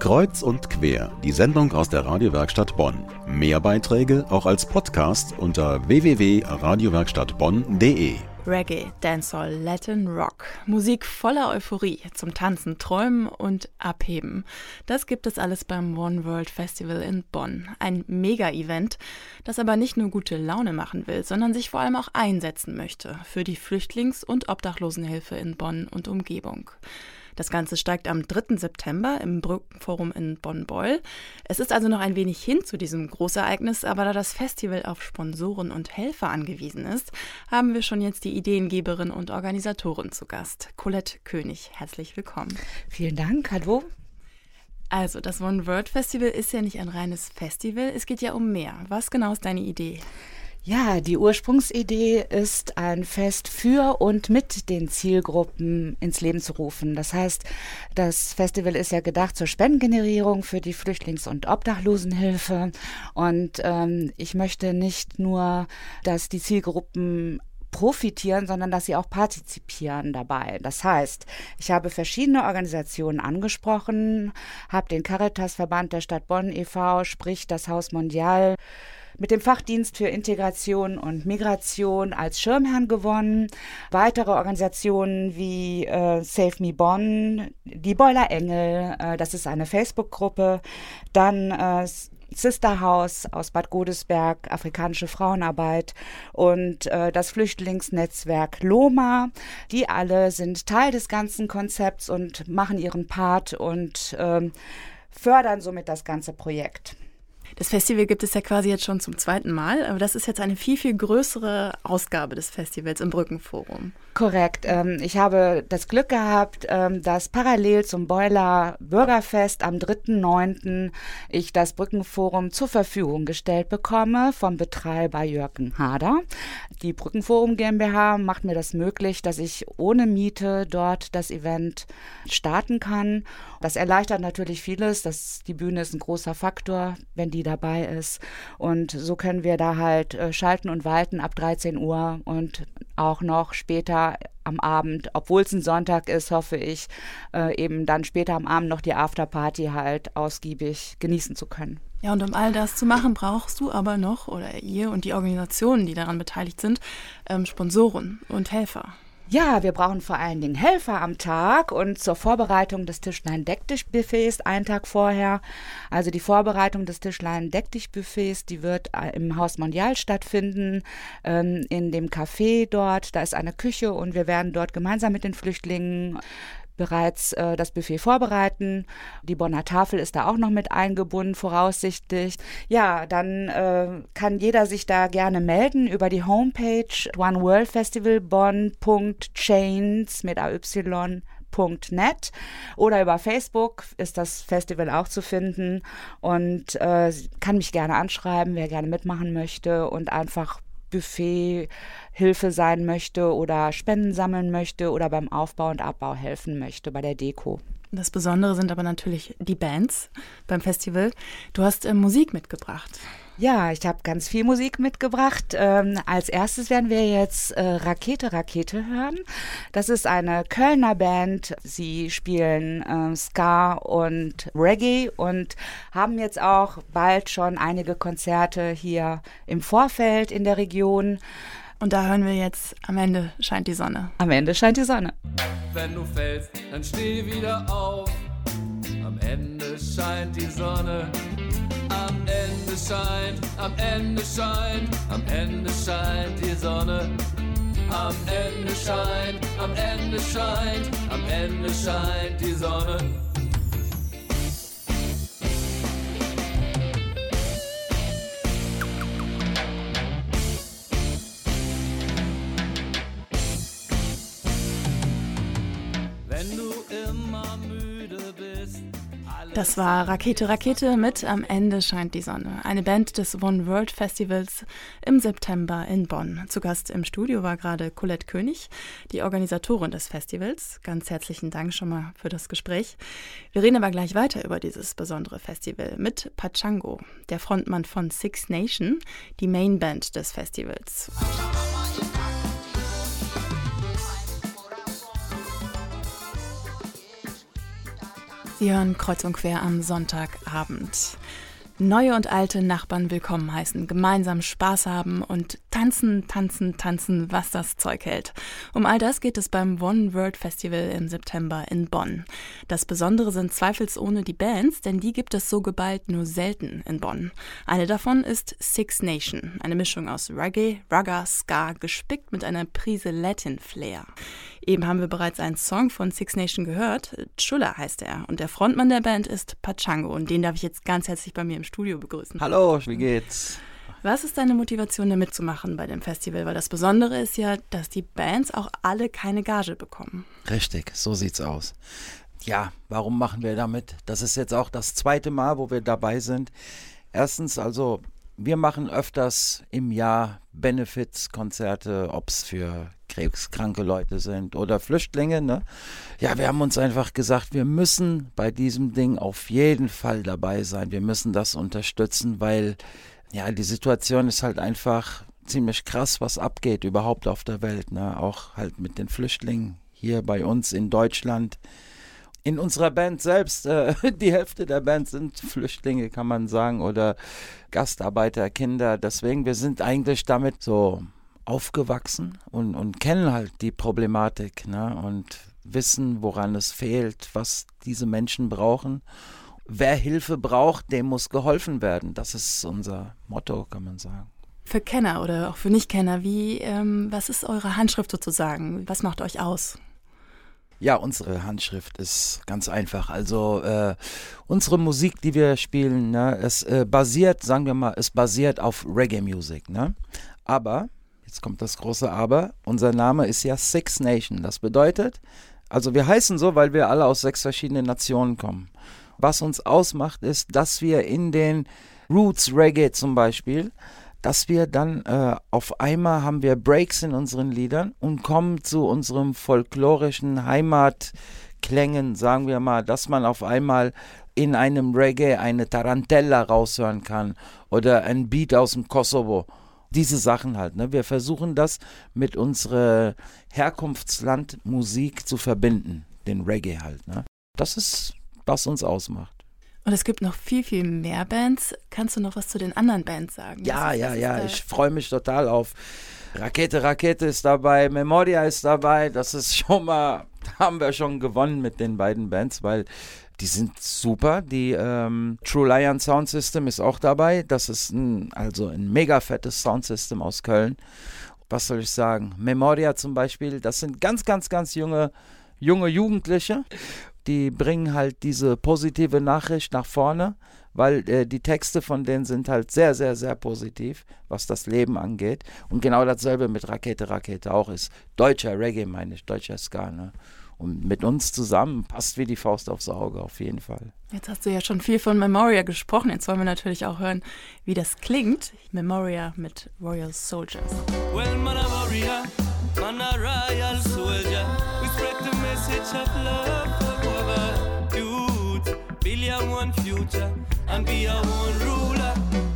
Kreuz und quer, die Sendung aus der Radiowerkstatt Bonn. Mehr Beiträge auch als Podcast unter www.radiowerkstattbonn.de. Reggae, Dancehall, Latin, Rock. Musik voller Euphorie zum Tanzen, Träumen und Abheben. Das gibt es alles beim One World Festival in Bonn. Ein Mega-Event, das aber nicht nur gute Laune machen will, sondern sich vor allem auch einsetzen möchte für die Flüchtlings- und Obdachlosenhilfe in Bonn und Umgebung. Das Ganze steigt am 3. September im Brückenforum in Bonn-Beul. Es ist also noch ein wenig hin zu diesem Großereignis, aber da das Festival auf Sponsoren und Helfer angewiesen ist, haben wir schon jetzt die Ideengeberin und Organisatorin zu Gast. Colette König, herzlich willkommen. Vielen Dank, hallo. Also, das One World Festival ist ja nicht ein reines Festival, es geht ja um mehr. Was genau ist deine Idee? Ja, die Ursprungsidee ist, ein Fest für und mit den Zielgruppen ins Leben zu rufen. Das heißt, das Festival ist ja gedacht zur Spendengenerierung für die Flüchtlings- und Obdachlosenhilfe. Und ähm, ich möchte nicht nur, dass die Zielgruppen profitieren, sondern dass sie auch partizipieren dabei. Das heißt, ich habe verschiedene Organisationen angesprochen, habe den Caritas-Verband der Stadt Bonn e.V., sprich das Haus Mondial, mit dem Fachdienst für Integration und Migration als Schirmherrn gewonnen. Weitere Organisationen wie äh, Save Me Bonn, die Boiler Engel, äh, das ist eine Facebook-Gruppe, dann äh, Sister House aus Bad Godesberg, afrikanische Frauenarbeit und äh, das Flüchtlingsnetzwerk Loma. Die alle sind Teil des ganzen Konzepts und machen ihren Part und ähm, fördern somit das ganze Projekt. Das Festival gibt es ja quasi jetzt schon zum zweiten Mal, aber das ist jetzt eine viel, viel größere Ausgabe des Festivals im Brückenforum. Korrekt. Ähm, ich habe das Glück gehabt, ähm, dass parallel zum Boiler Bürgerfest am 3.9. ich das Brückenforum zur Verfügung gestellt bekomme vom Betreiber Jürgen Hader. Die Brückenforum GmbH macht mir das möglich, dass ich ohne Miete dort das Event starten kann. Das erleichtert natürlich vieles. Das, die Bühne ist ein großer Faktor, wenn die dabei ist. Und so können wir da halt äh, schalten und walten ab 13 Uhr und auch noch später am Abend, obwohl es ein Sonntag ist, hoffe ich, äh, eben dann später am Abend noch die Afterparty halt ausgiebig genießen zu können. Ja, und um all das zu machen, brauchst du aber noch, oder ihr und die Organisationen, die daran beteiligt sind, ähm, Sponsoren und Helfer. Ja, wir brauchen vor allen Dingen Helfer am Tag und zur Vorbereitung des Tischlein-Decktisch-Buffets einen Tag vorher. Also die Vorbereitung des Tischlein-Decktisch-Buffets, die wird äh, im Haus Mondial stattfinden, ähm, in dem Café dort. Da ist eine Küche und wir werden dort gemeinsam mit den Flüchtlingen bereits äh, das Buffet vorbereiten. Die Bonner Tafel ist da auch noch mit eingebunden, voraussichtlich. Ja, dann äh, kann jeder sich da gerne melden über die Homepage oneworldfestivalbonn.chains mit AY net oder über Facebook ist das Festival auch zu finden und äh, kann mich gerne anschreiben, wer gerne mitmachen möchte und einfach Buffet Hilfe sein möchte oder Spenden sammeln möchte oder beim Aufbau und Abbau helfen möchte bei der Deko. Das Besondere sind aber natürlich die Bands beim Festival. Du hast äh, Musik mitgebracht. Ja, ich habe ganz viel Musik mitgebracht. Ähm, als erstes werden wir jetzt äh, Rakete Rakete hören. Das ist eine Kölner Band. Sie spielen äh, Ska und Reggae und haben jetzt auch bald schon einige Konzerte hier im Vorfeld in der Region. Und da hören wir jetzt, am Ende scheint die Sonne. Am Ende scheint die Sonne. Wenn du fällst, dann steh wieder auf. Am Ende scheint die Sonne. Am Ende scheint, am Ende scheint, am Ende scheint die Sonne. Am Ende scheint, am Ende scheint, am Ende scheint die Sonne. Das war Rakete Rakete mit Am Ende scheint die Sonne. Eine Band des One World Festivals im September in Bonn. Zu Gast im Studio war gerade Colette König, die Organisatorin des Festivals. Ganz herzlichen Dank schon mal für das Gespräch. Wir reden aber gleich weiter über dieses besondere Festival mit Pachango, der Frontmann von Six Nation, die Mainband des Festivals. Sie hören Kreuz und Quer am Sonntagabend. Neue und alte Nachbarn willkommen heißen, gemeinsam Spaß haben und tanzen, tanzen, tanzen, was das Zeug hält. Um all das geht es beim One World Festival im September in Bonn. Das Besondere sind zweifelsohne die Bands, denn die gibt es so geballt nur selten in Bonn. Eine davon ist Six Nation, eine Mischung aus Reggae, Ragga, Ska, gespickt mit einer Prise Latin Flair. Eben haben wir bereits einen Song von Six Nation gehört. Chula heißt er. Und der Frontmann der Band ist Pachango. Und den darf ich jetzt ganz herzlich bei mir im Studio begrüßen. Hallo, wie geht's? Was ist deine Motivation, da mitzumachen bei dem Festival? Weil das Besondere ist ja, dass die Bands auch alle keine Gage bekommen. Richtig, so sieht's aus. Ja, warum machen wir damit? Das ist jetzt auch das zweite Mal, wo wir dabei sind. Erstens, also wir machen öfters im Jahr Benefits-Konzerte, ob es für krebskranke Leute sind oder Flüchtlinge. Ne? Ja, wir haben uns einfach gesagt, wir müssen bei diesem Ding auf jeden Fall dabei sein. Wir müssen das unterstützen, weil ja, die Situation ist halt einfach ziemlich krass, was abgeht überhaupt auf der Welt. Ne? Auch halt mit den Flüchtlingen hier bei uns in Deutschland in unserer Band selbst, äh, die Hälfte der Band sind Flüchtlinge, kann man sagen, oder Gastarbeiter, Kinder. Deswegen, wir sind eigentlich damit so aufgewachsen und, und kennen halt die Problematik ne? und wissen, woran es fehlt, was diese Menschen brauchen. Wer Hilfe braucht, dem muss geholfen werden. Das ist unser Motto, kann man sagen. Für Kenner oder auch für Nichtkenner, wie, ähm, was ist eure Handschrift sozusagen? Was macht euch aus? Ja, unsere Handschrift ist ganz einfach. Also äh, unsere Musik, die wir spielen, ne, es äh, basiert, sagen wir mal, es basiert auf Reggae-Musik. Ne? Aber, jetzt kommt das große Aber, unser Name ist ja Six Nation. Das bedeutet, also wir heißen so, weil wir alle aus sechs verschiedenen Nationen kommen. Was uns ausmacht, ist, dass wir in den Roots Reggae zum Beispiel dass wir dann äh, auf einmal haben wir Breaks in unseren Liedern und kommen zu unserem folklorischen Heimatklängen, sagen wir mal, dass man auf einmal in einem Reggae eine Tarantella raushören kann oder ein Beat aus dem Kosovo. Diese Sachen halt. Ne? Wir versuchen das mit unserer Herkunftslandmusik zu verbinden, den Reggae halt. Ne? Das ist, was uns ausmacht. Und es gibt noch viel, viel mehr Bands. Kannst du noch was zu den anderen Bands sagen? Ja, ist, ja, ja. Ich freue mich total auf Rakete, Rakete ist dabei, Memoria ist dabei. Das ist schon mal, da haben wir schon gewonnen mit den beiden Bands, weil die sind super. Die ähm, True Lion Sound System ist auch dabei. Das ist ein, also ein mega fettes Sound System aus Köln. Was soll ich sagen? Memoria zum Beispiel, das sind ganz, ganz, ganz junge, junge Jugendliche die bringen halt diese positive Nachricht nach vorne, weil äh, die Texte von denen sind halt sehr, sehr, sehr positiv, was das Leben angeht. Und genau dasselbe mit Rakete, Rakete auch ist. Deutscher Reggae, meine ich, deutscher Ska. Ne? Und mit uns zusammen passt wie die Faust aufs Auge, auf jeden Fall. Jetzt hast du ja schon viel von Memoria gesprochen. Jetzt wollen wir natürlich auch hören, wie das klingt. Memoria mit Royal Soldiers. Well, man a warrior, man a royal soldier. We spread the message of love. One future and be your own ruler.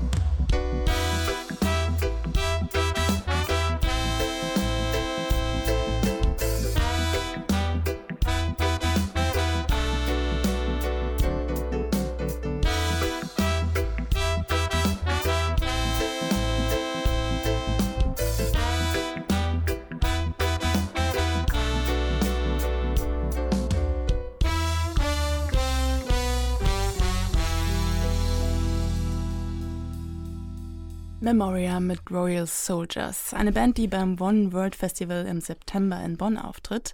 Memoria mit Royal Soldiers, eine Band, die beim One World Festival im September in Bonn auftritt,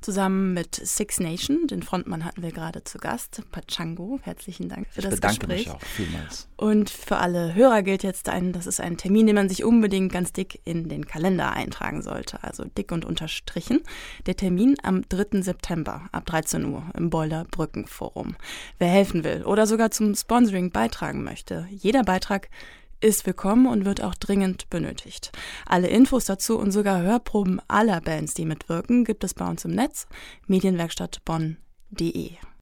zusammen mit Six Nation, den Frontmann hatten wir gerade zu Gast, Pachango. Herzlichen Dank für ich das bedanke Gespräch. Mich auch vielmals. Und für alle Hörer gilt jetzt ein, das ist ein Termin, den man sich unbedingt ganz dick in den Kalender eintragen sollte, also dick und unterstrichen. Der Termin am 3. September ab 13 Uhr im Boiler Brückenforum. Wer helfen will oder sogar zum Sponsoring beitragen möchte, jeder Beitrag ist willkommen und wird auch dringend benötigt. Alle Infos dazu und sogar Hörproben aller Bands, die mitwirken, gibt es bei uns im Netz medienwerkstattbonn.de.